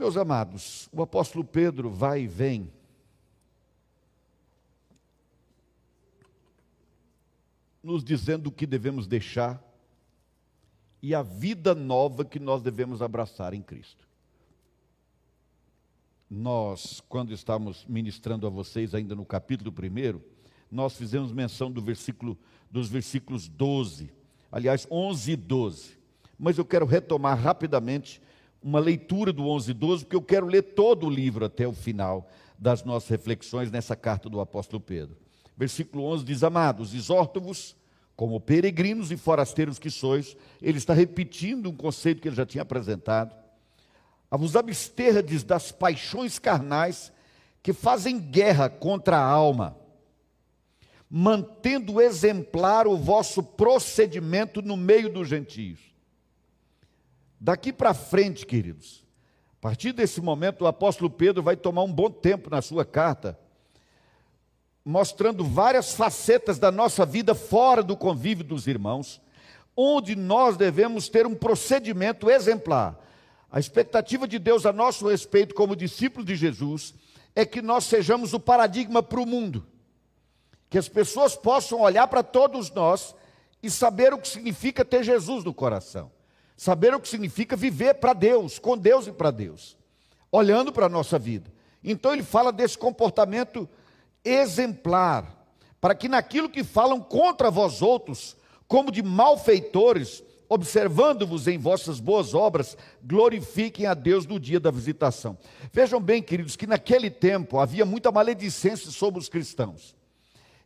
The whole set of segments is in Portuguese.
Meus amados, o apóstolo Pedro vai e vem. Nos dizendo o que devemos deixar e a vida nova que nós devemos abraçar em Cristo. Nós, quando estamos ministrando a vocês ainda no capítulo 1, nós fizemos menção do versículo, dos versículos 12, aliás, 11 e 12. Mas eu quero retomar rapidamente uma leitura do 11 e 12, porque eu quero ler todo o livro até o final das nossas reflexões nessa carta do apóstolo Pedro. Versículo 11 diz: Amados, exorto-vos, como peregrinos e forasteiros que sois, ele está repetindo um conceito que ele já tinha apresentado, a vos absterdes das paixões carnais que fazem guerra contra a alma, mantendo exemplar o vosso procedimento no meio dos gentios Daqui para frente, queridos, a partir desse momento, o apóstolo Pedro vai tomar um bom tempo na sua carta, mostrando várias facetas da nossa vida fora do convívio dos irmãos, onde nós devemos ter um procedimento exemplar. A expectativa de Deus a nosso respeito, como discípulos de Jesus, é que nós sejamos o paradigma para o mundo, que as pessoas possam olhar para todos nós e saber o que significa ter Jesus no coração saber o que significa viver para Deus, com Deus e para Deus, olhando para a nossa vida. Então ele fala desse comportamento exemplar, para que naquilo que falam contra vós outros, como de malfeitores, observando-vos em vossas boas obras, glorifiquem a Deus no dia da visitação. Vejam bem, queridos, que naquele tempo havia muita maledicência sobre os cristãos.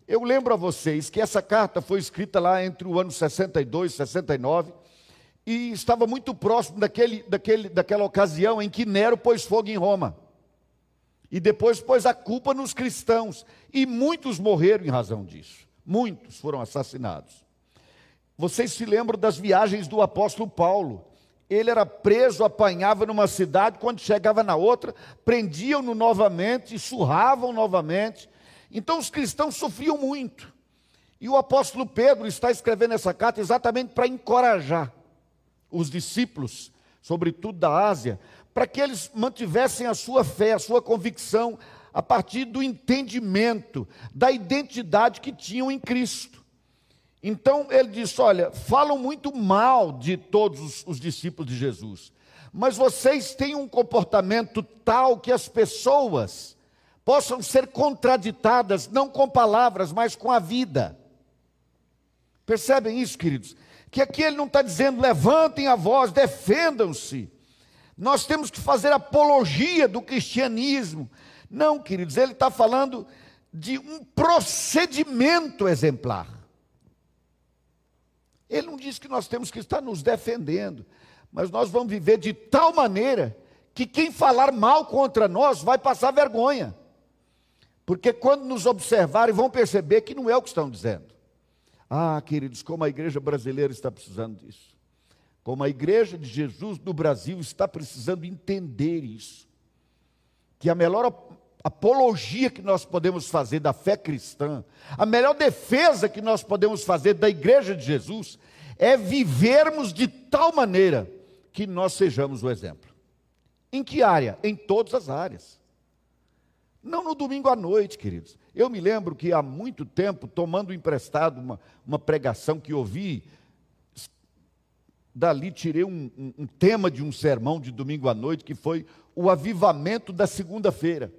Eu lembro a vocês que essa carta foi escrita lá entre o ano 62 e 69, e estava muito próximo daquele, daquele, daquela ocasião em que Nero pôs fogo em Roma. E depois pôs a culpa nos cristãos. E muitos morreram em razão disso. Muitos foram assassinados. Vocês se lembram das viagens do apóstolo Paulo? Ele era preso, apanhava numa cidade, quando chegava na outra, prendiam-no novamente, surravam novamente. Então os cristãos sofriam muito. E o apóstolo Pedro está escrevendo essa carta exatamente para encorajar os discípulos, sobretudo da Ásia, para que eles mantivessem a sua fé, a sua convicção, a partir do entendimento da identidade que tinham em Cristo. Então ele disse: Olha, falam muito mal de todos os, os discípulos de Jesus, mas vocês têm um comportamento tal que as pessoas possam ser contraditadas, não com palavras, mas com a vida. Percebem isso, queridos? Que aqui ele não está dizendo levantem a voz, defendam-se. Nós temos que fazer apologia do cristianismo. Não, queridos, ele está falando de um procedimento exemplar. Ele não diz que nós temos que estar nos defendendo, mas nós vamos viver de tal maneira que quem falar mal contra nós vai passar vergonha. Porque quando nos observarem, vão perceber que não é o que estão dizendo. Ah, queridos, como a igreja brasileira está precisando disso. Como a igreja de Jesus no Brasil está precisando entender isso. Que a melhor apologia que nós podemos fazer da fé cristã, a melhor defesa que nós podemos fazer da igreja de Jesus, é vivermos de tal maneira que nós sejamos o exemplo. Em que área? Em todas as áreas. Não no domingo à noite, queridos. Eu me lembro que há muito tempo, tomando emprestado uma, uma pregação que ouvi, dali tirei um, um, um tema de um sermão de domingo à noite, que foi o avivamento da segunda-feira.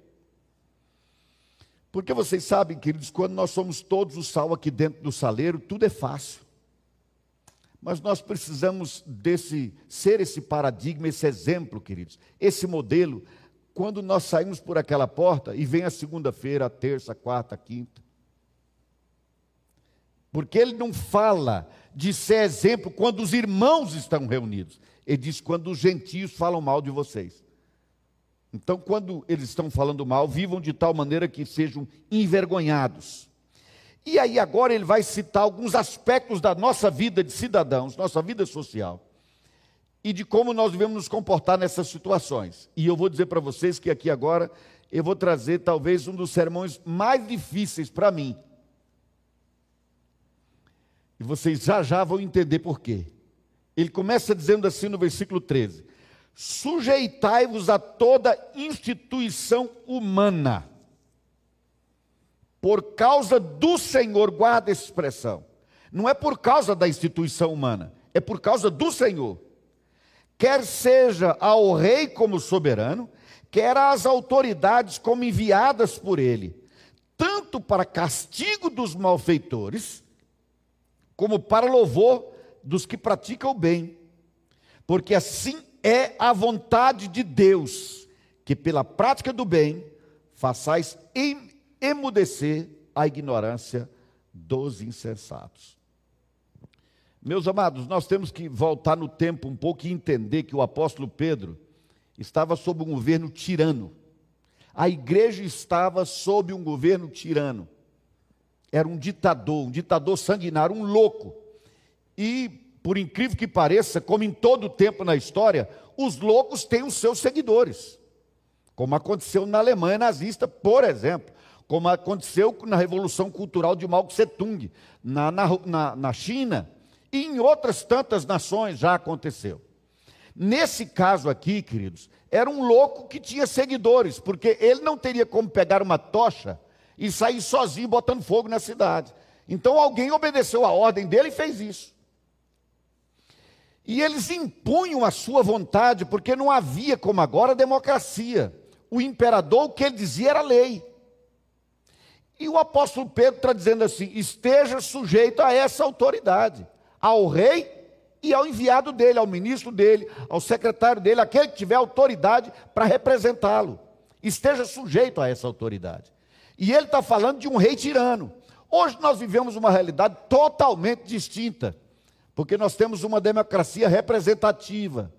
Porque vocês sabem, queridos, quando nós somos todos o sal aqui dentro do saleiro, tudo é fácil. Mas nós precisamos desse ser esse paradigma, esse exemplo, queridos, esse modelo quando nós saímos por aquela porta e vem a segunda-feira, a terça, a quarta, a quinta. Porque ele não fala de ser exemplo quando os irmãos estão reunidos. Ele diz quando os gentios falam mal de vocês. Então, quando eles estão falando mal, vivam de tal maneira que sejam envergonhados. E aí, agora, ele vai citar alguns aspectos da nossa vida de cidadãos, nossa vida social, e de como nós devemos nos comportar nessas situações. E eu vou dizer para vocês que aqui agora eu vou trazer talvez um dos sermões mais difíceis para mim. E vocês já já vão entender por quê. Ele começa dizendo assim no versículo 13: Sujeitai-vos a toda instituição humana. Por causa do Senhor, guarda essa expressão. Não é por causa da instituição humana, é por causa do Senhor. Quer seja ao rei como soberano, quer às autoridades como enviadas por ele, tanto para castigo dos malfeitores, como para louvor dos que praticam o bem. Porque assim é a vontade de Deus, que pela prática do bem façais emudecer a ignorância dos insensatos. Meus amados, nós temos que voltar no tempo um pouco e entender que o apóstolo Pedro estava sob um governo tirano. A igreja estava sob um governo tirano. Era um ditador, um ditador sanguinário, um louco. E, por incrível que pareça, como em todo tempo na história, os loucos têm os seus seguidores. Como aconteceu na Alemanha nazista, por exemplo como aconteceu na Revolução Cultural de Mao Tse Tung, na, na, na China, e em outras tantas nações já aconteceu. Nesse caso aqui, queridos, era um louco que tinha seguidores, porque ele não teria como pegar uma tocha e sair sozinho botando fogo na cidade. Então alguém obedeceu a ordem dele e fez isso. E eles impunham a sua vontade, porque não havia, como agora, democracia. O imperador, o que ele dizia era lei. E o apóstolo Pedro está dizendo assim: esteja sujeito a essa autoridade, ao rei e ao enviado dele, ao ministro dele, ao secretário dele, aquele que tiver autoridade para representá-lo. Esteja sujeito a essa autoridade. E ele está falando de um rei tirano. Hoje nós vivemos uma realidade totalmente distinta, porque nós temos uma democracia representativa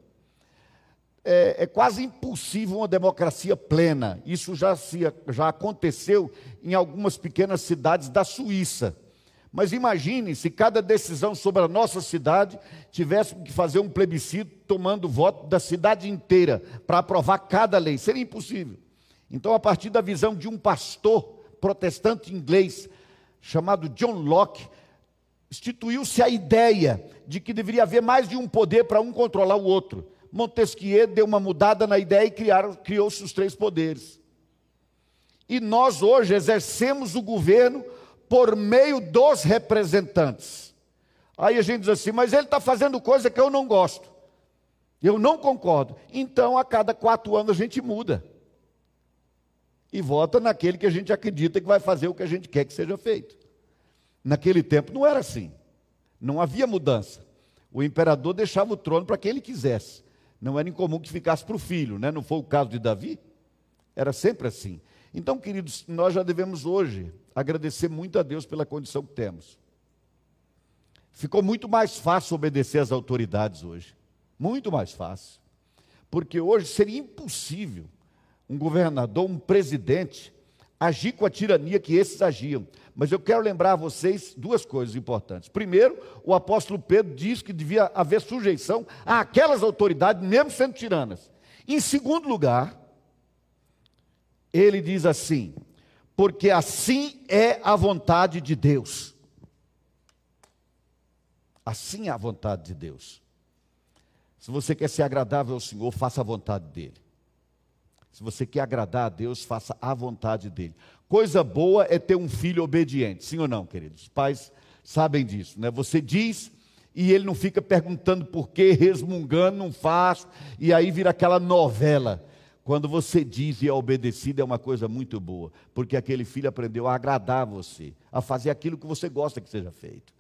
é, é, quase impossível uma democracia plena. Isso já, se, já aconteceu em algumas pequenas cidades da Suíça. Mas imagine se cada decisão sobre a nossa cidade tivesse que fazer um plebiscito tomando voto da cidade inteira para aprovar cada lei. Seria impossível. Então, a partir da visão de um pastor protestante inglês chamado John Locke, instituiu-se a ideia de que deveria haver mais de um poder para um controlar o outro. Montesquieu deu uma mudada na ideia e criou-se os três poderes. E nós hoje exercemos o governo por meio dos representantes. Aí a gente diz assim, mas ele está fazendo coisa que eu não gosto. Eu não concordo. Então, a cada quatro anos a gente muda. E vota naquele que a gente acredita que vai fazer o que a gente quer que seja feito. Naquele tempo não era assim. Não havia mudança. O imperador deixava o trono para quem ele quisesse. Não era incomum que ficasse para o filho, né? não foi o caso de Davi? Era sempre assim. Então, queridos, nós já devemos hoje agradecer muito a Deus pela condição que temos. Ficou muito mais fácil obedecer às autoridades hoje. Muito mais fácil. Porque hoje seria impossível um governador, um presidente, agir com a tirania que esses agiam. Mas eu quero lembrar a vocês duas coisas importantes. Primeiro, o apóstolo Pedro diz que devia haver sujeição àquelas autoridades, mesmo sendo tiranas. Em segundo lugar, ele diz assim: porque assim é a vontade de Deus. Assim é a vontade de Deus. Se você quer ser agradável ao Senhor, faça a vontade dEle. Se você quer agradar a Deus, faça a vontade dEle. Coisa boa é ter um filho obediente, sim ou não, queridos? Os pais sabem disso, né? Você diz e ele não fica perguntando por quê, resmungando, não faz, e aí vira aquela novela. Quando você diz e é obedecido, é uma coisa muito boa, porque aquele filho aprendeu a agradar você, a fazer aquilo que você gosta que seja feito.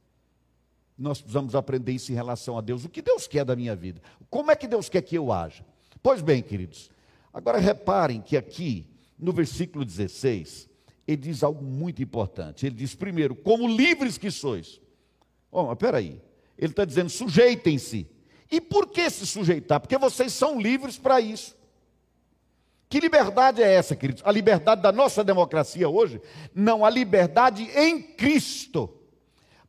Nós precisamos aprender isso em relação a Deus. O que Deus quer da minha vida? Como é que Deus quer que eu haja? Pois bem, queridos, agora reparem que aqui, no versículo 16, ele diz algo muito importante. Ele diz, primeiro, como livres que sois. Oh, mas peraí. Ele está dizendo, sujeitem-se. E por que se sujeitar? Porque vocês são livres para isso. Que liberdade é essa, queridos? A liberdade da nossa democracia hoje? Não, a liberdade em Cristo.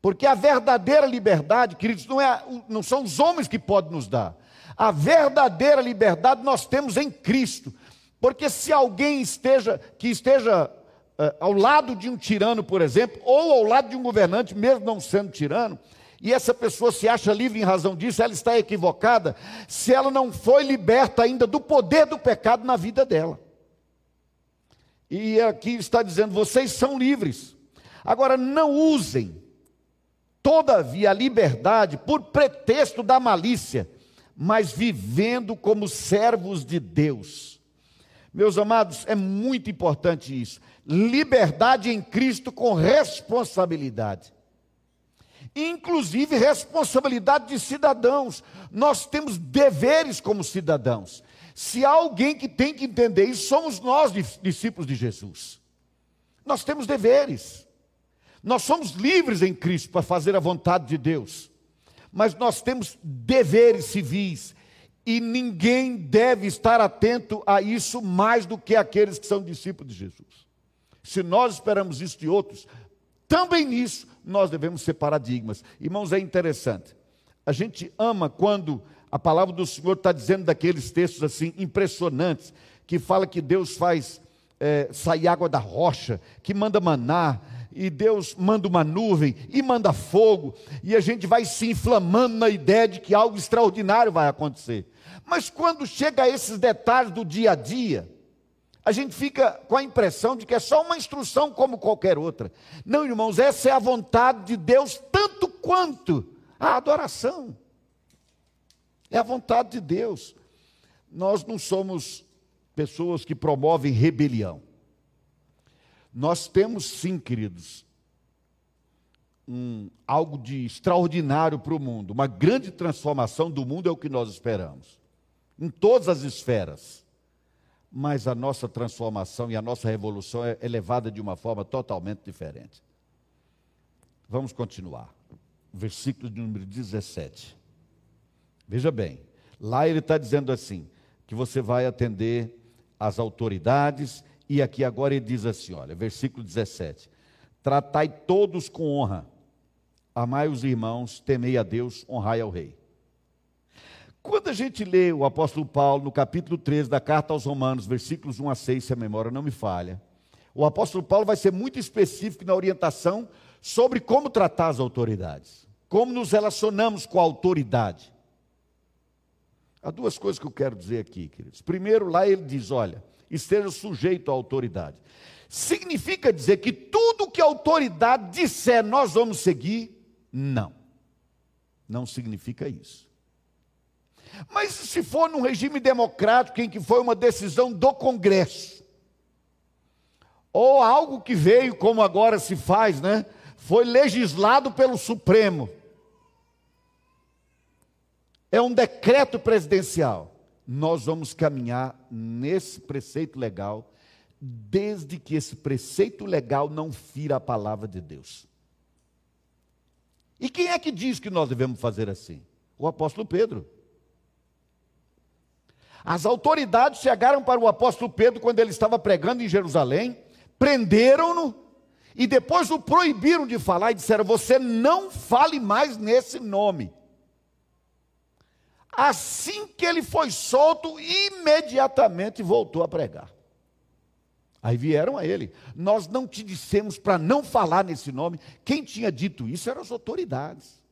Porque a verdadeira liberdade, queridos, não, é, não são os homens que podem nos dar. A verdadeira liberdade nós temos em Cristo. Porque se alguém esteja que esteja uh, ao lado de um tirano, por exemplo, ou ao lado de um governante, mesmo não sendo tirano, e essa pessoa se acha livre em razão disso, ela está equivocada se ela não foi liberta ainda do poder do pecado na vida dela. E aqui está dizendo: vocês são livres. Agora, não usem, todavia, a liberdade por pretexto da malícia, mas vivendo como servos de Deus. Meus amados, é muito importante isso. Liberdade em Cristo com responsabilidade inclusive responsabilidade de cidadãos. Nós temos deveres como cidadãos. Se há alguém que tem que entender isso, somos nós, discípulos de Jesus. Nós temos deveres. Nós somos livres em Cristo para fazer a vontade de Deus. Mas nós temos deveres civis. E ninguém deve estar atento a isso mais do que aqueles que são discípulos de Jesus. Se nós esperamos isso de outros, também nisso nós devemos ser paradigmas. Irmãos, é interessante. A gente ama quando a palavra do Senhor está dizendo daqueles textos assim impressionantes, que fala que Deus faz é, sair água da rocha, que manda maná, e Deus manda uma nuvem e manda fogo, e a gente vai se inflamando na ideia de que algo extraordinário vai acontecer. Mas quando chega a esses detalhes do dia a dia, a gente fica com a impressão de que é só uma instrução como qualquer outra. Não, irmãos, essa é a vontade de Deus, tanto quanto a adoração. É a vontade de Deus. Nós não somos pessoas que promovem rebelião. Nós temos sim, queridos, um, algo de extraordinário para o mundo. Uma grande transformação do mundo é o que nós esperamos. Em todas as esferas mas a nossa transformação e a nossa revolução é, é levada de uma forma totalmente diferente. Vamos continuar. Versículo de número 17. Veja bem, lá ele está dizendo assim: que você vai atender às autoridades, e aqui agora ele diz assim: olha, versículo 17: Tratai todos com honra, amai os irmãos, temei a Deus, honrai ao rei. Quando a gente lê o apóstolo Paulo no capítulo 13 da carta aos Romanos, versículos 1 a 6, se a memória não me falha, o apóstolo Paulo vai ser muito específico na orientação sobre como tratar as autoridades, como nos relacionamos com a autoridade. Há duas coisas que eu quero dizer aqui, queridos. Primeiro, lá ele diz: olha, esteja sujeito à autoridade. Significa dizer que tudo que a autoridade disser nós vamos seguir? Não. Não significa isso. Mas se for num regime democrático em que foi uma decisão do Congresso, ou algo que veio, como agora se faz, né? Foi legislado pelo Supremo. É um decreto presidencial. Nós vamos caminhar nesse preceito legal, desde que esse preceito legal não fira a palavra de Deus. E quem é que diz que nós devemos fazer assim? O apóstolo Pedro. As autoridades chegaram para o apóstolo Pedro quando ele estava pregando em Jerusalém, prenderam-no e depois o proibiram de falar e disseram: Você não fale mais nesse nome. Assim que ele foi solto, imediatamente voltou a pregar. Aí vieram a ele. Nós não te dissemos para não falar nesse nome. Quem tinha dito isso eram as autoridades.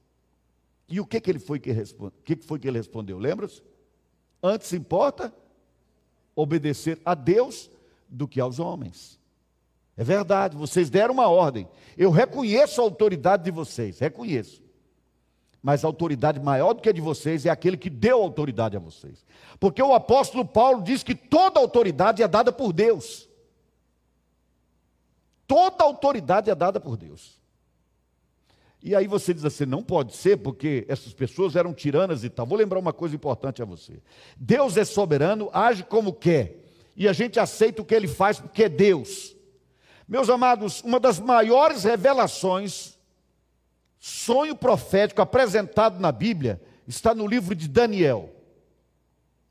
E o que, que ele foi que, responde, que foi que ele respondeu? Lembra-se? Antes importa obedecer a Deus do que aos homens. É verdade, vocês deram uma ordem. Eu reconheço a autoridade de vocês, reconheço. Mas a autoridade maior do que a de vocês é aquele que deu autoridade a vocês. Porque o apóstolo Paulo diz que toda autoridade é dada por Deus. Toda autoridade é dada por Deus. E aí você diz assim: não pode ser, porque essas pessoas eram tiranas e tal. Vou lembrar uma coisa importante a você: Deus é soberano, age como quer, e a gente aceita o que ele faz porque é Deus. Meus amados, uma das maiores revelações, sonho profético apresentado na Bíblia, está no livro de Daniel.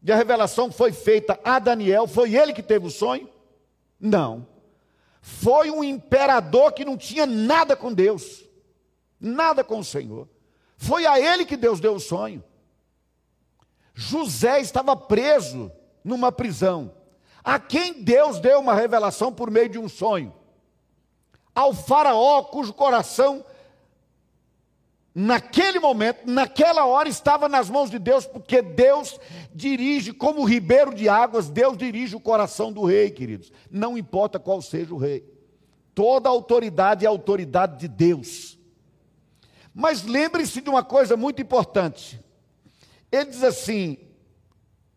E a revelação foi feita a Daniel, foi ele que teve o sonho? Não. Foi um imperador que não tinha nada com Deus nada com o Senhor. Foi a ele que Deus deu o sonho. José estava preso numa prisão. A quem Deus deu uma revelação por meio de um sonho? Ao Faraó, cujo coração naquele momento, naquela hora, estava nas mãos de Deus, porque Deus dirige, como ribeiro de águas, Deus dirige o coração do rei, queridos. Não importa qual seja o rei. Toda autoridade é autoridade de Deus. Mas lembre-se de uma coisa muito importante. Ele diz assim: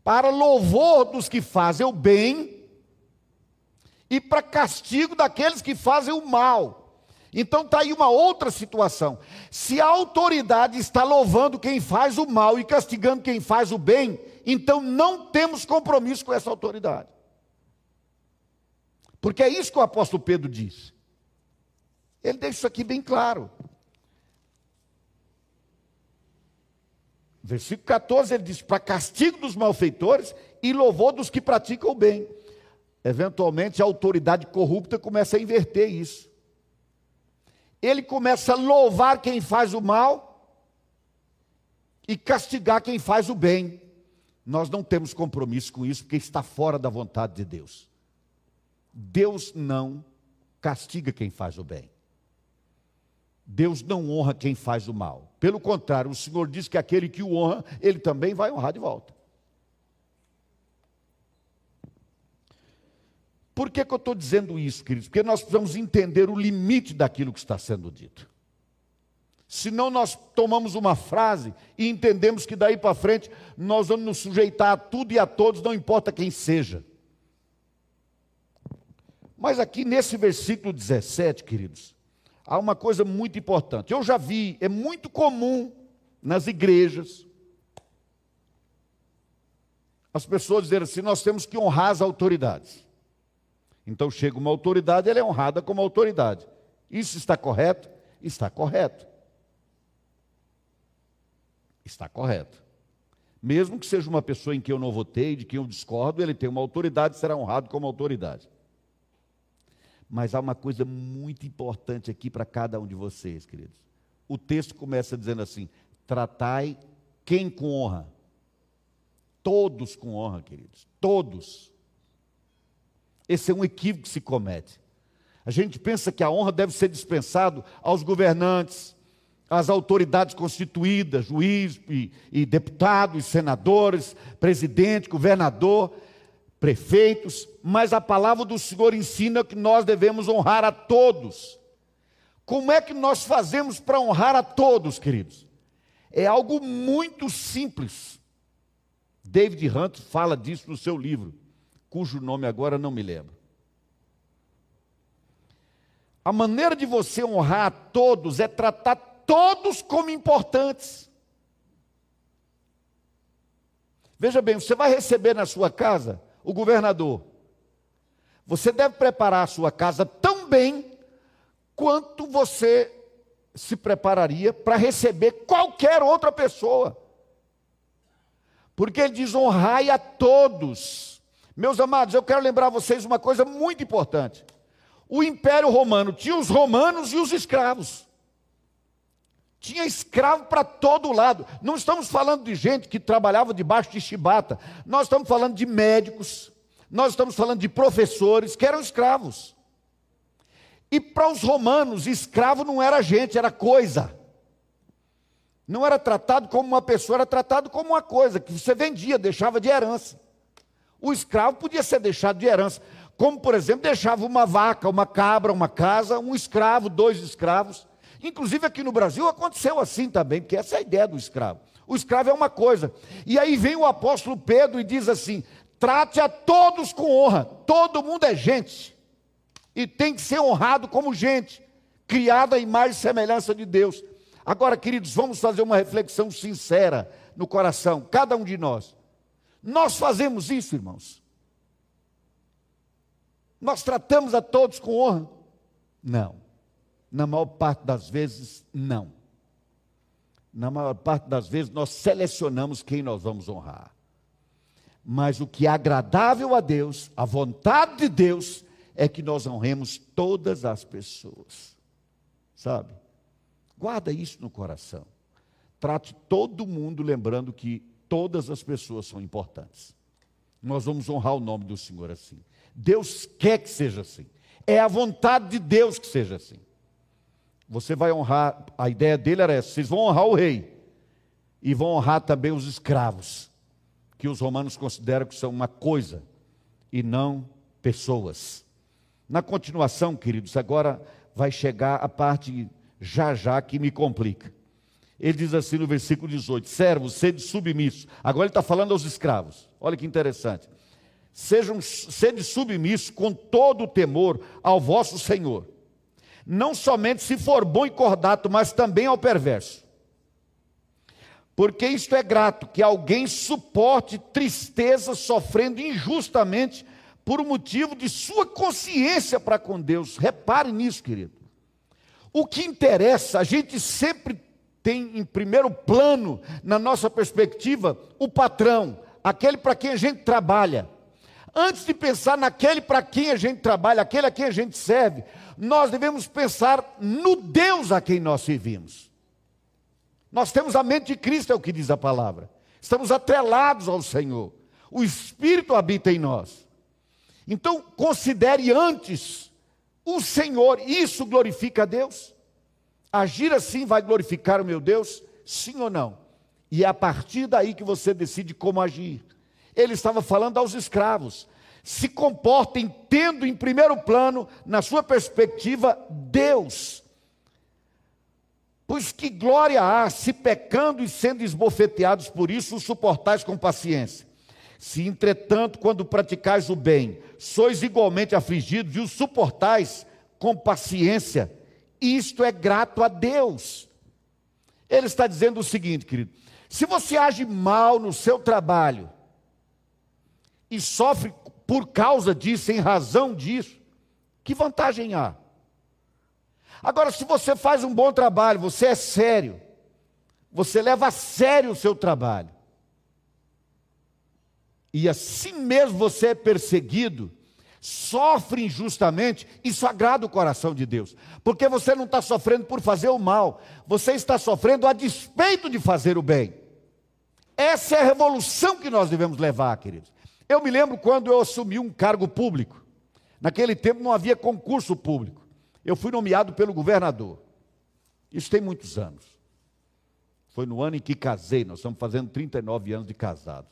para louvor dos que fazem o bem e para castigo daqueles que fazem o mal. Então está aí uma outra situação. Se a autoridade está louvando quem faz o mal e castigando quem faz o bem, então não temos compromisso com essa autoridade. Porque é isso que o apóstolo Pedro diz. Ele deixa isso aqui bem claro. Versículo 14 ele diz: para castigo dos malfeitores e louvor dos que praticam o bem. Eventualmente a autoridade corrupta começa a inverter isso ele começa a louvar quem faz o mal e castigar quem faz o bem. Nós não temos compromisso com isso, porque está fora da vontade de Deus. Deus não castiga quem faz o bem. Deus não honra quem faz o mal. Pelo contrário, o Senhor diz que aquele que o honra, ele também vai honrar de volta. Por que, que eu estou dizendo isso, queridos? Porque nós precisamos entender o limite daquilo que está sendo dito. Senão nós tomamos uma frase e entendemos que daí para frente nós vamos nos sujeitar a tudo e a todos, não importa quem seja. Mas aqui nesse versículo 17, queridos, há uma coisa muito importante. Eu já vi, é muito comum nas igrejas, as pessoas dizerem assim: nós temos que honrar as autoridades. Então chega uma autoridade, ela é honrada como autoridade. Isso está correto? Está correto. Está correto. Mesmo que seja uma pessoa em quem eu não votei, de quem eu discordo, ele tem uma autoridade, será honrado como autoridade. Mas há uma coisa muito importante aqui para cada um de vocês, queridos. O texto começa dizendo assim: tratai quem com honra? Todos com honra, queridos. Todos. Esse é um equívoco que se comete. A gente pensa que a honra deve ser dispensado aos governantes, às autoridades constituídas, juiz e, e deputados, senadores, presidente, governador, prefeitos, mas a palavra do Senhor ensina que nós devemos honrar a todos. Como é que nós fazemos para honrar a todos, queridos? É algo muito simples. David Hunt fala disso no seu livro cujo nome agora não me lembro. A maneira de você honrar a todos é tratar todos como importantes. Veja bem, você vai receber na sua casa o governador. Você deve preparar a sua casa tão bem quanto você se prepararia para receber qualquer outra pessoa. Porque ele diz: honrai a todos. Meus amados, eu quero lembrar vocês uma coisa muito importante. O Império Romano tinha os romanos e os escravos. Tinha escravo para todo lado. Não estamos falando de gente que trabalhava debaixo de chibata. Nós estamos falando de médicos. Nós estamos falando de professores que eram escravos. E para os romanos, escravo não era gente, era coisa. Não era tratado como uma pessoa, era tratado como uma coisa que você vendia, deixava de herança. O escravo podia ser deixado de herança, como por exemplo, deixava uma vaca, uma cabra, uma casa, um escravo, dois escravos. Inclusive aqui no Brasil aconteceu assim também, porque essa é a ideia do escravo. O escravo é uma coisa. E aí vem o apóstolo Pedro e diz assim: trate a todos com honra. Todo mundo é gente. E tem que ser honrado como gente, criada à imagem e semelhança de Deus. Agora, queridos, vamos fazer uma reflexão sincera no coração, cada um de nós. Nós fazemos isso, irmãos. Nós tratamos a todos com honra? Não. Na maior parte das vezes, não. Na maior parte das vezes, nós selecionamos quem nós vamos honrar. Mas o que é agradável a Deus, a vontade de Deus, é que nós honremos todas as pessoas. Sabe? Guarda isso no coração. Trate todo mundo lembrando que todas as pessoas são importantes. Nós vamos honrar o nome do Senhor assim. Deus quer que seja assim. É a vontade de Deus que seja assim. Você vai honrar, a ideia dele era essa: vocês vão honrar o rei e vão honrar também os escravos, que os romanos consideram que são uma coisa e não pessoas. Na continuação, queridos, agora vai chegar a parte já já que me complica. Ele diz assim no versículo 18: Servos, sede submissos. Agora ele está falando aos escravos. Olha que interessante. Sejam, sede submissos com todo o temor ao vosso Senhor. Não somente se for bom e cordato, mas também ao perverso. Porque isto é grato, que alguém suporte tristeza sofrendo injustamente por motivo de sua consciência para com Deus. Repare nisso, querido. O que interessa, a gente sempre tem em primeiro plano, na nossa perspectiva, o patrão, aquele para quem a gente trabalha. Antes de pensar naquele para quem a gente trabalha, aquele a quem a gente serve, nós devemos pensar no Deus a quem nós servimos. Nós temos a mente de Cristo, é o que diz a palavra. Estamos atrelados ao Senhor. O Espírito habita em nós. Então, considere antes o Senhor, isso glorifica a Deus? Agir assim vai glorificar o meu Deus? Sim ou não? E é a partir daí que você decide como agir. Ele estava falando aos escravos: se comportem tendo em primeiro plano, na sua perspectiva, Deus. Pois que glória há se pecando e sendo esbofeteados por isso, os suportais com paciência. Se, entretanto, quando praticais o bem, sois igualmente afligidos e os suportais com paciência, isto é grato a Deus. Ele está dizendo o seguinte, querido: se você age mal no seu trabalho e sofre por causa disso, em razão disso, que vantagem há? Agora, se você faz um bom trabalho, você é sério, você leva a sério o seu trabalho, e assim mesmo você é perseguido, sofre injustamente, isso agrada o coração de Deus, porque você não está sofrendo por fazer o mal, você está sofrendo a despeito de fazer o bem. Essa é a revolução que nós devemos levar, queridos. Eu me lembro quando eu assumi um cargo público, naquele tempo não havia concurso público, eu fui nomeado pelo governador, isso tem muitos anos, foi no ano em que casei, nós estamos fazendo 39 anos de casados,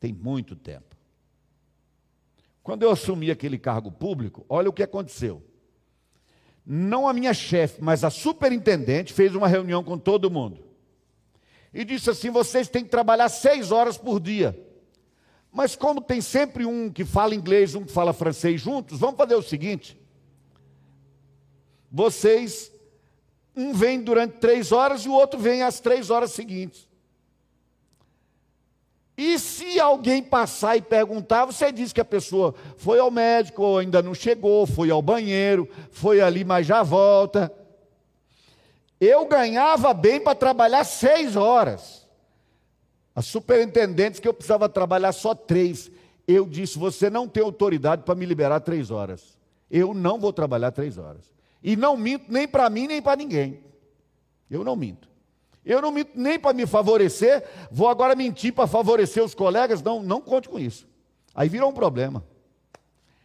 tem muito tempo. Quando eu assumi aquele cargo público, olha o que aconteceu. Não a minha chefe, mas a superintendente fez uma reunião com todo mundo. E disse assim: vocês têm que trabalhar seis horas por dia. Mas como tem sempre um que fala inglês, um que fala francês juntos, vamos fazer o seguinte: vocês, um vem durante três horas e o outro vem às três horas seguintes. E se alguém passar e perguntar, você diz que a pessoa foi ao médico ou ainda não chegou, foi ao banheiro, foi ali, mas já volta. Eu ganhava bem para trabalhar seis horas. A superintendente que eu precisava trabalhar só três. Eu disse: você não tem autoridade para me liberar três horas. Eu não vou trabalhar três horas. E não minto nem para mim, nem para ninguém. Eu não minto. Eu não minto nem para me favorecer, vou agora mentir para favorecer os colegas. Não, não conte com isso. Aí virou um problema.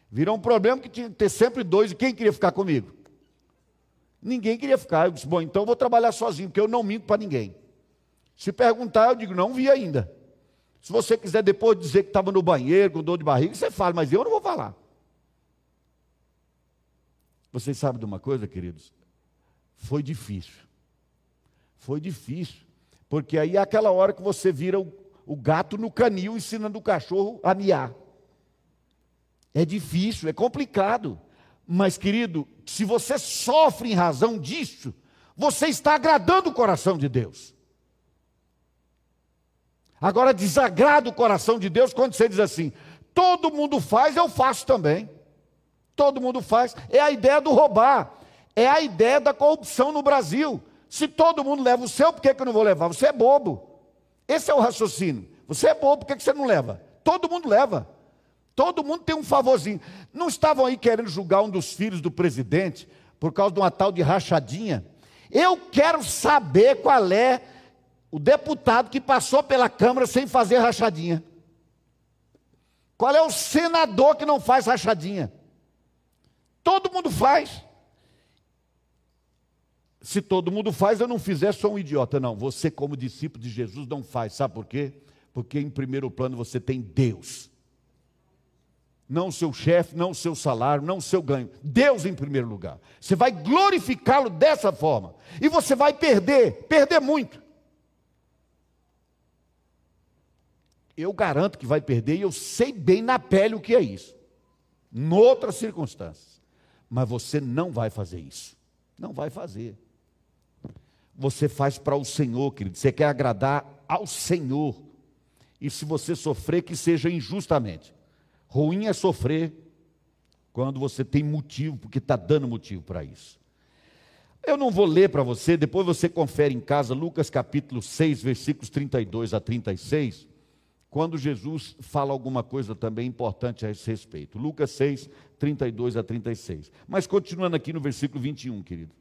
Virou um problema que tinha que ter sempre dois. E quem queria ficar comigo? Ninguém queria ficar. Eu disse, bom, então eu vou trabalhar sozinho, porque eu não minto para ninguém. Se perguntar, eu digo, não vi ainda. Se você quiser depois dizer que estava no banheiro com dor de barriga, você fala, mas eu não vou falar. Vocês sabem de uma coisa, queridos? Foi difícil. Foi difícil, porque aí é aquela hora que você vira o, o gato no canil ensinando o cachorro a miar. É difícil, é complicado. Mas, querido, se você sofre em razão disso, você está agradando o coração de Deus. Agora, desagrada o coração de Deus quando você diz assim: todo mundo faz, eu faço também. Todo mundo faz. É a ideia do roubar, é a ideia da corrupção no Brasil. Se todo mundo leva o seu, por que, que eu não vou levar? Você é bobo. Esse é o raciocínio. Você é bobo, por que, que você não leva? Todo mundo leva. Todo mundo tem um favorzinho. Não estavam aí querendo julgar um dos filhos do presidente por causa de uma tal de rachadinha? Eu quero saber qual é o deputado que passou pela Câmara sem fazer rachadinha. Qual é o senador que não faz rachadinha? Todo mundo faz. se todo mundo faz, eu não fizer, sou um idiota. Não, você, como discípulo de Jesus, não faz. Sabe por quê? Porque em primeiro plano você tem Deus. Não o seu chefe, não o seu salário, não o seu ganho. Deus em primeiro lugar. Você vai glorificá-lo dessa forma. E você vai perder, perder muito. Eu garanto que vai perder, e eu sei bem na pele o que é isso. Noutras circunstâncias. Mas você não vai fazer isso. Não vai fazer. Você faz para o Senhor, querido. Você quer agradar ao Senhor. E se você sofrer, que seja injustamente. Ruim é sofrer quando você tem motivo, porque está dando motivo para isso. Eu não vou ler para você, depois você confere em casa, Lucas capítulo 6, versículos 32 a 36 quando Jesus fala alguma coisa também importante a esse respeito. Lucas 6, 32 a 36. Mas continuando aqui no versículo 21, querido.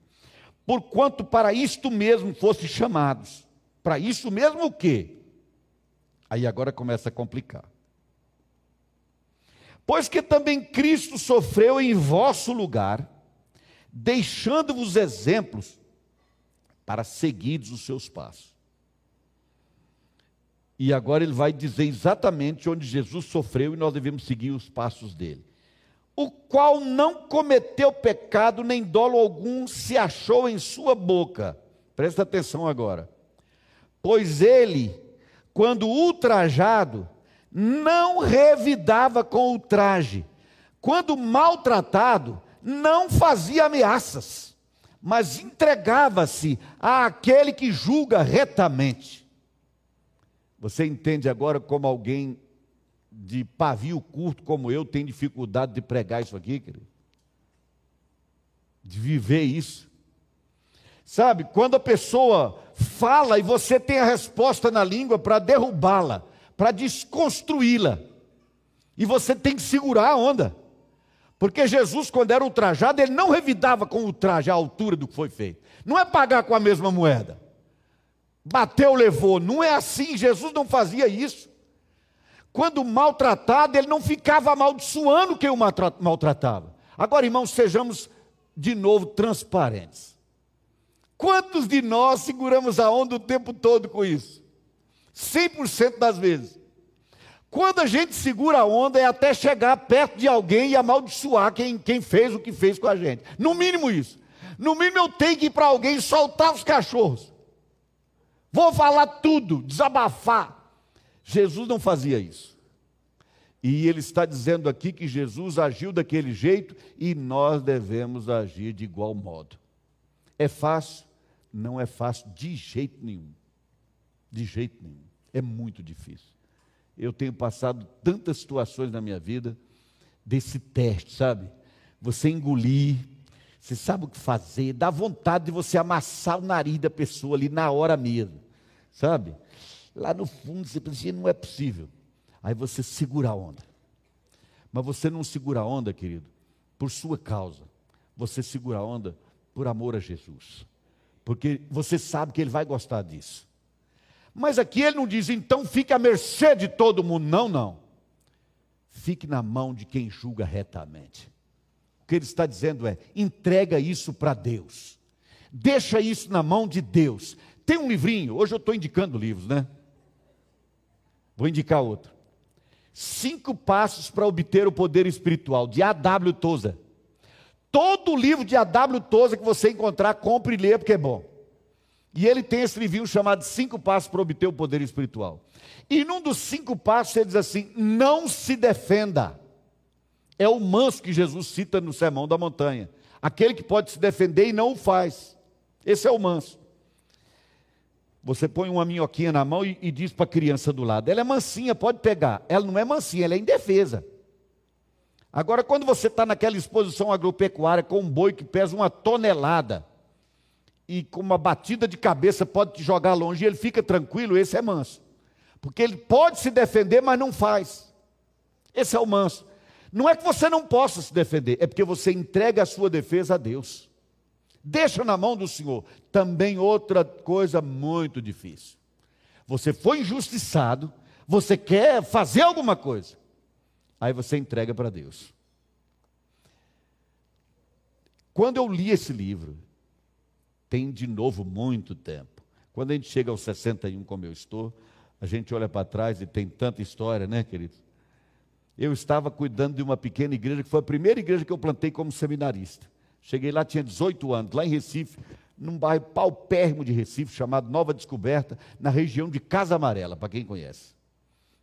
Porquanto para isto mesmo fosse chamados. Para isso mesmo o quê? Aí agora começa a complicar. Pois que também Cristo sofreu em vosso lugar, deixando-vos exemplos para seguirdes os seus passos. E agora ele vai dizer exatamente onde Jesus sofreu e nós devemos seguir os passos dele. O qual não cometeu pecado, nem dolo algum se achou em sua boca. Presta atenção agora. Pois ele, quando ultrajado, não revidava com ultraje. Quando maltratado, não fazia ameaças, mas entregava-se àquele que julga retamente. Você entende agora como alguém de pavio curto como eu tem dificuldade de pregar isso aqui, querido? De viver isso. Sabe, quando a pessoa fala e você tem a resposta na língua para derrubá-la, para desconstruí-la, e você tem que segurar a onda. Porque Jesus, quando era ultrajado, ele não revidava com o traje à altura do que foi feito. Não é pagar com a mesma moeda. Bateu, levou. Não é assim, Jesus não fazia isso. Quando maltratado, ele não ficava amaldiçoando quem o maltratava. Agora, irmãos, sejamos de novo transparentes. Quantos de nós seguramos a onda o tempo todo com isso? 100% das vezes. Quando a gente segura a onda é até chegar perto de alguém e amaldiçoar quem, quem fez o que fez com a gente. No mínimo isso. No mínimo eu tenho que ir para alguém soltar os cachorros. Vou falar tudo, desabafar. Jesus não fazia isso. E ele está dizendo aqui que Jesus agiu daquele jeito e nós devemos agir de igual modo. É fácil? Não é fácil de jeito nenhum. De jeito nenhum. É muito difícil. Eu tenho passado tantas situações na minha vida desse teste, sabe? Você engolir, você sabe o que fazer, dá vontade de você amassar o nariz da pessoa ali na hora mesmo sabe? Lá no fundo você pensa, não é possível. Aí você segura a onda. Mas você não segura a onda, querido, por sua causa. Você segura a onda por amor a Jesus. Porque você sabe que ele vai gostar disso. Mas aqui ele não diz, então fique à mercê de todo mundo. Não, não. Fique na mão de quem julga retamente. Que ele está dizendo é: entrega isso para Deus. Deixa isso na mão de Deus. Tem um livrinho, hoje eu estou indicando livros, né? Vou indicar outro. Cinco passos para obter o poder espiritual, de A.W. Toza. Todo livro de A.W. Toza que você encontrar, compre e leia, porque é bom. E ele tem esse livrinho chamado Cinco Passos para Obter o Poder Espiritual. E num dos cinco passos ele diz assim: não se defenda. É o manso que Jesus cita no Sermão da Montanha. Aquele que pode se defender e não o faz. Esse é o manso. Você põe uma minhoquinha na mão e, e diz para a criança do lado: ela é mansinha, pode pegar. Ela não é mansinha, ela é indefesa. Agora, quando você está naquela exposição agropecuária com um boi que pesa uma tonelada e com uma batida de cabeça pode te jogar longe e ele fica tranquilo, esse é manso. Porque ele pode se defender, mas não faz. Esse é o manso. Não é que você não possa se defender, é porque você entrega a sua defesa a Deus deixa na mão do Senhor. Também outra coisa muito difícil. Você foi injustiçado, você quer fazer alguma coisa, aí você entrega para Deus. Quando eu li esse livro, tem de novo muito tempo. Quando a gente chega aos 61, como eu estou, a gente olha para trás e tem tanta história, né, querido? Eu estava cuidando de uma pequena igreja, que foi a primeira igreja que eu plantei como seminarista. Cheguei lá, tinha 18 anos, lá em Recife, num bairro paupérrimo de Recife, chamado Nova Descoberta, na região de Casa Amarela, para quem conhece.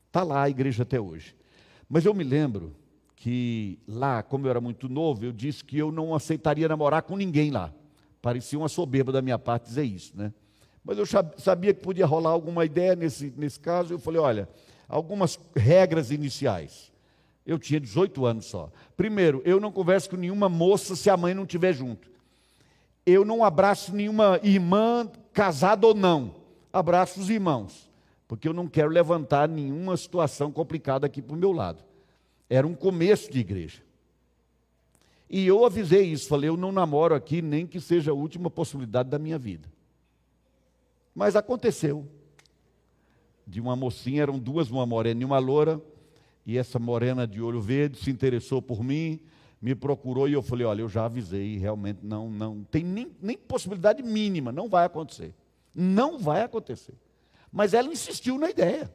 Está lá a igreja até hoje. Mas eu me lembro que lá, como eu era muito novo, eu disse que eu não aceitaria namorar com ninguém lá. Parecia uma soberba da minha parte dizer isso, né? Mas eu sabia que podia rolar alguma ideia nesse, nesse caso. Eu falei: olha, algumas regras iniciais. Eu tinha 18 anos só. Primeiro, eu não converso com nenhuma moça se a mãe não estiver junto. Eu não abraço nenhuma irmã, casada ou não. Abraço os irmãos, porque eu não quero levantar nenhuma situação complicada aqui para o meu lado. Era um começo de igreja. E eu avisei isso, falei: eu não namoro aqui, nem que seja a última possibilidade da minha vida. Mas aconteceu. De uma mocinha, eram duas, uma morena e uma loura, e essa morena de olho verde se interessou por mim, me procurou e eu falei: olha, eu já avisei, realmente não, não tem nem, nem possibilidade mínima, não vai acontecer. Não vai acontecer. Mas ela insistiu na ideia.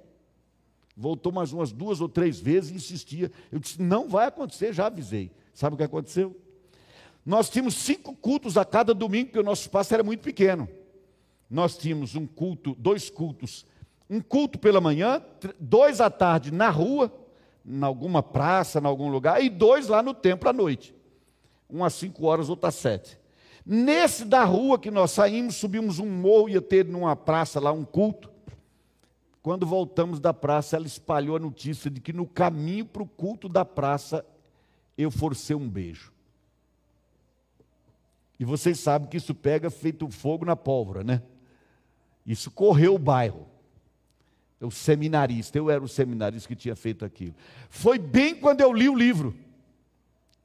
Voltou mais umas duas ou três vezes e insistia. Eu disse: não vai acontecer, já avisei. Sabe o que aconteceu? Nós tínhamos cinco cultos a cada domingo, porque o nosso espaço era muito pequeno. Nós tínhamos um culto, dois cultos. Um culto pela manhã, dois à tarde na rua, em alguma praça, em algum lugar, e dois lá no templo à noite. Um às cinco horas, outro às sete. Nesse da rua que nós saímos, subimos um morro, ia ter numa praça lá um culto. Quando voltamos da praça, ela espalhou a notícia de que no caminho para o culto da praça eu forcei um beijo. E vocês sabem que isso pega feito fogo na pólvora, né? Isso correu o bairro. O seminarista, eu era o seminarista que tinha feito aquilo. Foi bem quando eu li o livro.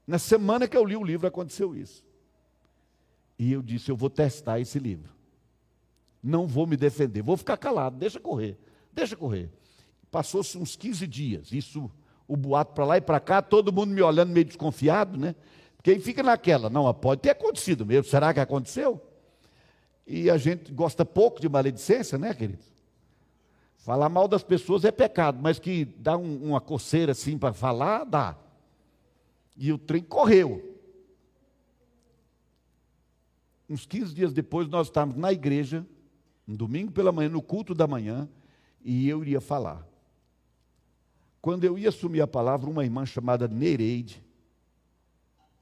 Na semana que eu li o livro aconteceu isso. E eu disse: eu vou testar esse livro. Não vou me defender, vou ficar calado, deixa correr. Deixa correr. Passou-se uns 15 dias, isso, o boato para lá e para cá, todo mundo me olhando meio desconfiado, né? Porque aí fica naquela, não, pode ter acontecido mesmo, será que aconteceu? E a gente gosta pouco de maledicência, né, querido? Falar mal das pessoas é pecado, mas que dá um, uma coceira assim para falar, dá. E o trem correu. Uns 15 dias depois, nós estávamos na igreja, um domingo pela manhã, no culto da manhã, e eu iria falar. Quando eu ia assumir a palavra, uma irmã chamada Nereide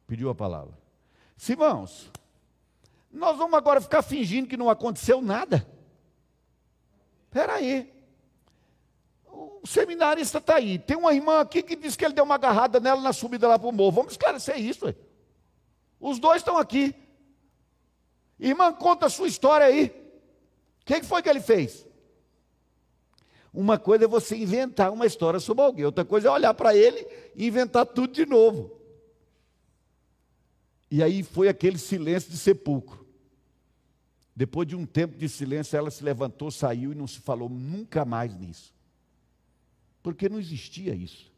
pediu a palavra. Simãos, nós vamos agora ficar fingindo que não aconteceu nada? Espera aí. O seminarista está aí. Tem uma irmã aqui que disse que ele deu uma agarrada nela na subida lá para o morro. Vamos esclarecer isso. Ué. Os dois estão aqui. Irmã, conta a sua história aí. O que foi que ele fez? Uma coisa é você inventar uma história sobre alguém, outra coisa é olhar para ele e inventar tudo de novo. E aí foi aquele silêncio de sepulcro. Depois de um tempo de silêncio, ela se levantou, saiu e não se falou nunca mais nisso. Porque não existia isso.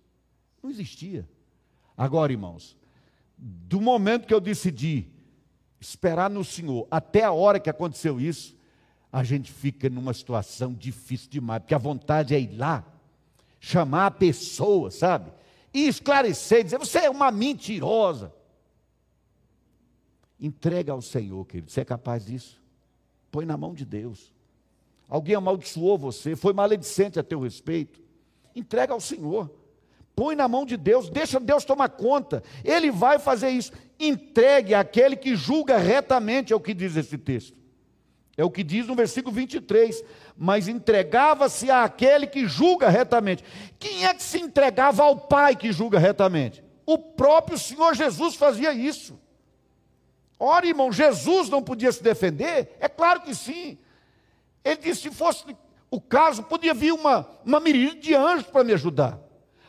Não existia. Agora, irmãos, do momento que eu decidi esperar no Senhor até a hora que aconteceu isso, a gente fica numa situação difícil demais, porque a vontade é ir lá, chamar a pessoa, sabe? E esclarecer, dizer: você é uma mentirosa. Entrega ao Senhor, querido. Você é capaz disso? Põe na mão de Deus. Alguém amaldiçoou você, foi maledicente a teu respeito. Entrega ao Senhor. Põe na mão de Deus, deixa Deus tomar conta. Ele vai fazer isso. Entregue àquele que julga retamente, é o que diz esse texto. É o que diz no versículo 23. Mas entregava-se àquele que julga retamente. Quem é que se entregava ao Pai que julga retamente? O próprio Senhor Jesus fazia isso. Ora, irmão, Jesus não podia se defender? É claro que sim. Ele disse: se fosse o caso, podia vir uma, uma miríade de anjos para me ajudar.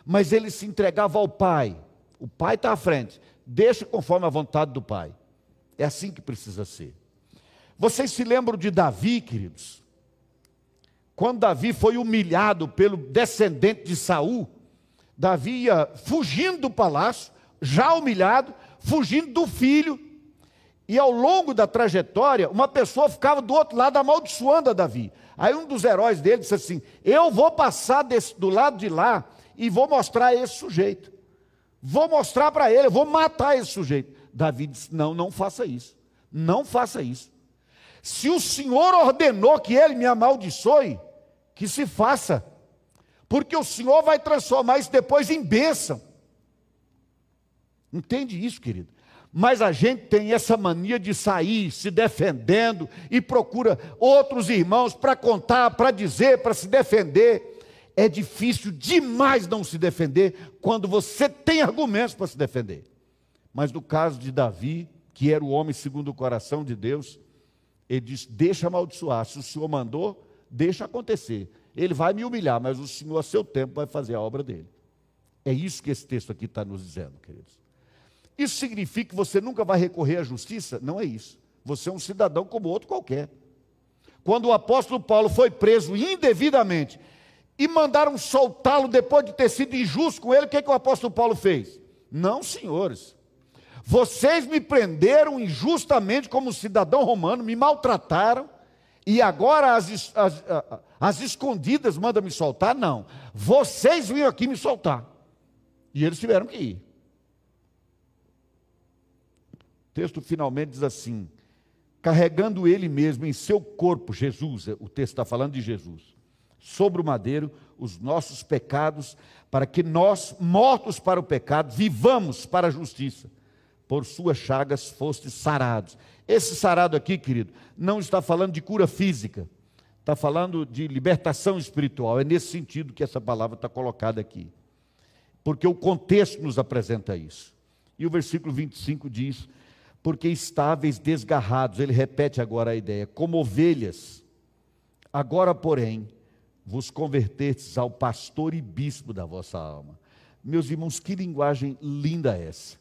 Mas ele se entregava ao Pai. O Pai está à frente. Deixa conforme a vontade do Pai. É assim que precisa ser. Vocês se lembram de Davi, queridos? Quando Davi foi humilhado pelo descendente de Saul, Davi ia fugindo do palácio, já humilhado, fugindo do filho, E ao longo da trajetória, uma pessoa ficava do outro lado amaldiçoando a Davi. Aí um dos heróis dele disse assim: Eu vou passar desse, do lado de lá e vou mostrar esse sujeito. Vou mostrar para ele, eu vou matar esse sujeito. Davi disse: Não, não faça isso. Não faça isso. Se o Senhor ordenou que ele me amaldiçoe, que se faça. Porque o Senhor vai transformar isso depois em bênção. Entende isso, querido? Mas a gente tem essa mania de sair se defendendo e procura outros irmãos para contar, para dizer, para se defender. É difícil demais não se defender quando você tem argumentos para se defender. Mas no caso de Davi, que era o homem segundo o coração de Deus, ele diz: Deixa amaldiçoar. Se o Senhor mandou, deixa acontecer. Ele vai me humilhar, mas o Senhor, a seu tempo, vai fazer a obra dele. É isso que esse texto aqui está nos dizendo, queridos. Isso significa que você nunca vai recorrer à justiça? Não é isso. Você é um cidadão como outro qualquer. Quando o apóstolo Paulo foi preso indevidamente e mandaram soltá-lo depois de ter sido injusto com ele, o que, é que o apóstolo Paulo fez? Não, senhores. Vocês me prenderam injustamente como cidadão romano, me maltrataram, e agora as, as, as escondidas mandam me soltar? Não. Vocês vinham aqui me soltar. E eles tiveram que ir. O texto finalmente diz assim: carregando ele mesmo em seu corpo, Jesus, o texto está falando de Jesus, sobre o madeiro, os nossos pecados, para que nós, mortos para o pecado, vivamos para a justiça. Por suas chagas fostes sarados. Esse sarado aqui, querido, não está falando de cura física, está falando de libertação espiritual. É nesse sentido que essa palavra está colocada aqui. Porque o contexto nos apresenta isso. E o versículo 25 diz: porque estáveis desgarrados, ele repete agora a ideia, como ovelhas. Agora, porém, vos convertestes ao pastor e bispo da vossa alma. Meus irmãos, que linguagem linda é essa.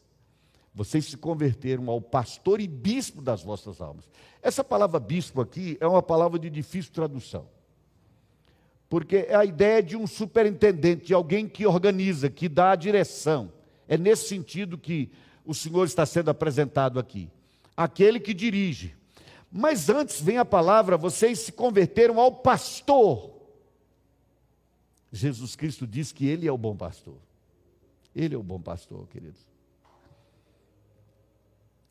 Vocês se converteram ao pastor e bispo das vossas almas. Essa palavra bispo aqui é uma palavra de difícil tradução. Porque é a ideia de um superintendente, de alguém que organiza, que dá a direção. É nesse sentido que o Senhor está sendo apresentado aqui. Aquele que dirige. Mas antes vem a palavra: vocês se converteram ao pastor. Jesus Cristo diz que Ele é o bom pastor. Ele é o bom pastor, queridos.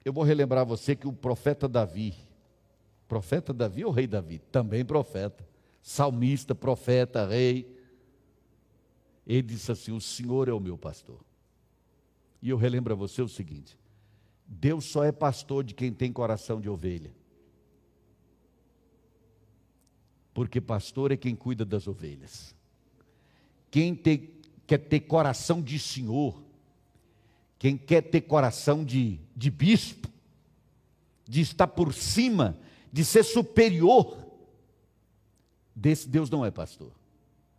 Eu vou relembrar você que o profeta Davi, profeta Davi ou rei Davi? Também profeta, salmista, profeta, rei. Ele disse assim: O Senhor é o meu pastor. E eu relembro a você o seguinte: Deus só é pastor de quem tem coração de ovelha. Porque pastor é quem cuida das ovelhas. Quem tem, quer ter coração de senhor, quem quer ter coração de, de bispo, de estar por cima, de ser superior, desse Deus não é pastor.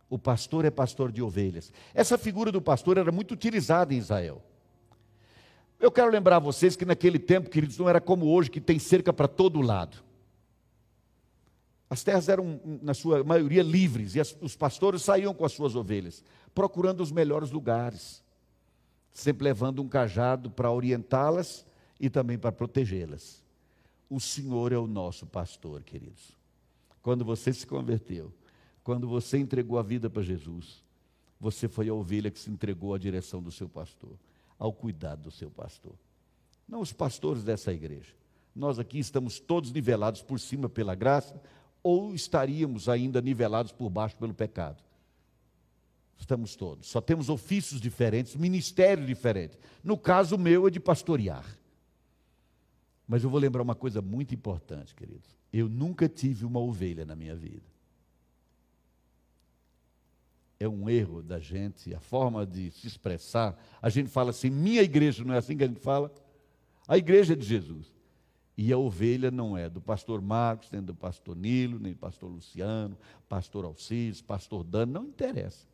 O pastor é pastor de ovelhas. Essa figura do pastor era muito utilizada em Israel. Eu quero lembrar vocês que naquele tempo, queridos, não era como hoje, que tem cerca para todo lado. As terras eram, na sua maioria, livres, e as, os pastores saíam com as suas ovelhas, procurando os melhores lugares, sempre levando um cajado para orientá-las e também para protegê-las. O Senhor é o nosso pastor, queridos. Quando você se converteu, quando você entregou a vida para Jesus, você foi a ovelha que se entregou à direção do seu pastor ao cuidado do seu pastor. Não os pastores dessa igreja. Nós aqui estamos todos nivelados por cima pela graça, ou estaríamos ainda nivelados por baixo pelo pecado. Estamos todos. Só temos ofícios diferentes, ministérios diferentes. No caso meu é de pastorear. Mas eu vou lembrar uma coisa muito importante, queridos. Eu nunca tive uma ovelha na minha vida é um erro da gente, a forma de se expressar. A gente fala assim, minha igreja, não é assim que a gente fala? A igreja é de Jesus. E a ovelha não é do pastor Marcos, nem do pastor Nilo, nem do pastor Luciano, pastor Alcides, pastor Dano, não interessa.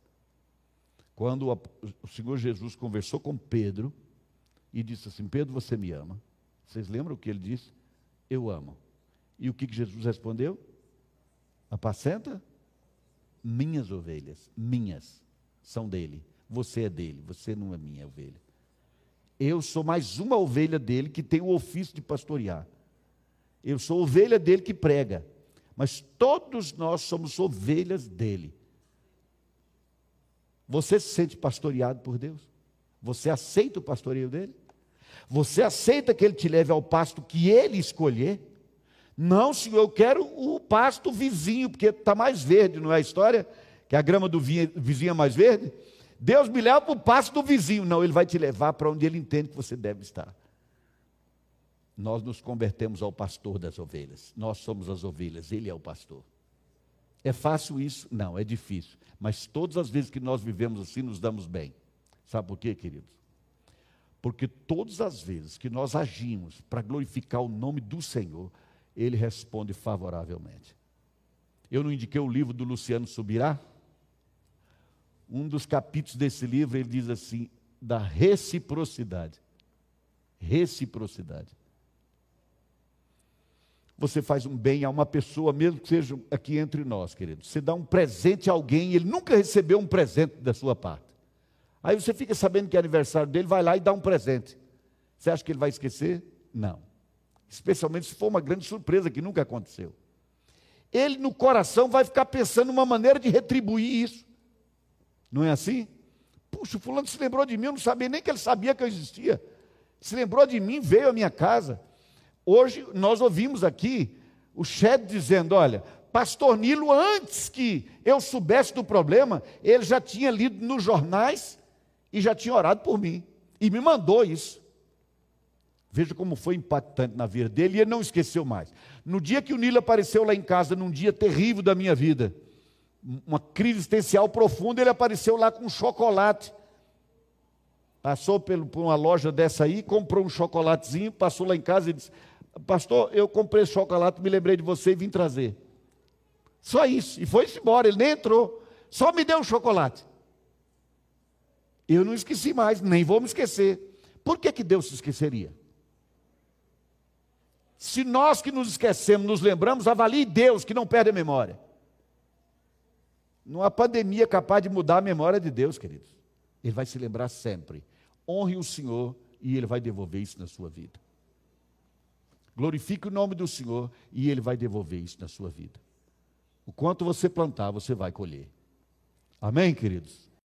Quando o Senhor Jesus conversou com Pedro e disse assim: Pedro, você me ama? Vocês lembram o que ele disse? Eu amo. E o que Jesus respondeu? Apacenta minhas ovelhas, minhas, são dele. Você é dele, você não é minha ovelha. Eu sou mais uma ovelha dele que tem o ofício de pastorear. Eu sou ovelha dele que prega. Mas todos nós somos ovelhas dele. Você se sente pastoreado por Deus? Você aceita o pastoreio dele? Você aceita que ele te leve ao pasto que ele escolher? Não, senhor, eu quero o pasto vizinho, porque está mais verde, não é a história? Que a grama do vizinho é mais verde? Deus me leva para o pasto do vizinho. Não, ele vai te levar para onde ele entende que você deve estar. Nós nos convertemos ao pastor das ovelhas. Nós somos as ovelhas, ele é o pastor. É fácil isso? Não, é difícil. Mas todas as vezes que nós vivemos assim, nos damos bem. Sabe por quê, queridos? Porque todas as vezes que nós agimos para glorificar o nome do Senhor, Ele responde favoravelmente. Eu não indiquei o livro do Luciano Subirá? Um dos capítulos desse livro, ele diz assim: da reciprocidade. Reciprocidade você faz um bem a uma pessoa, mesmo que seja aqui entre nós, querido. Você dá um presente a alguém, ele nunca recebeu um presente da sua parte. Aí você fica sabendo que é aniversário dele, vai lá e dá um presente. Você acha que ele vai esquecer? Não. Especialmente se for uma grande surpresa que nunca aconteceu. Ele no coração vai ficar pensando uma maneira de retribuir isso. Não é assim? Puxa, o fulano se lembrou de mim, eu não sabia nem que ele sabia que eu existia. Se lembrou de mim, veio à minha casa. Hoje nós ouvimos aqui o Shed dizendo: olha, Pastor Nilo, antes que eu soubesse do problema, ele já tinha lido nos jornais e já tinha orado por mim. E me mandou isso. Veja como foi impactante na vida dele e ele não esqueceu mais. No dia que o Nilo apareceu lá em casa, num dia terrível da minha vida, uma crise existencial profunda, ele apareceu lá com um chocolate. Passou por uma loja dessa aí, comprou um chocolatezinho, passou lá em casa e disse: Pastor, eu comprei chocolate, me lembrei de você e vim trazer. Só isso. E foi-se embora, ele nem entrou. Só me deu um chocolate. Eu não esqueci mais, nem vou me esquecer. Por que, que Deus se esqueceria? Se nós que nos esquecemos, nos lembramos, avalie Deus que não perde a memória. Não há pandemia capaz de mudar a memória de Deus, queridos. Ele vai se lembrar sempre. Honre o Senhor e Ele vai devolver isso na sua vida. Glorifique o nome do Senhor e Ele vai devolver isso na sua vida. O quanto você plantar, você vai colher. Amém, queridos?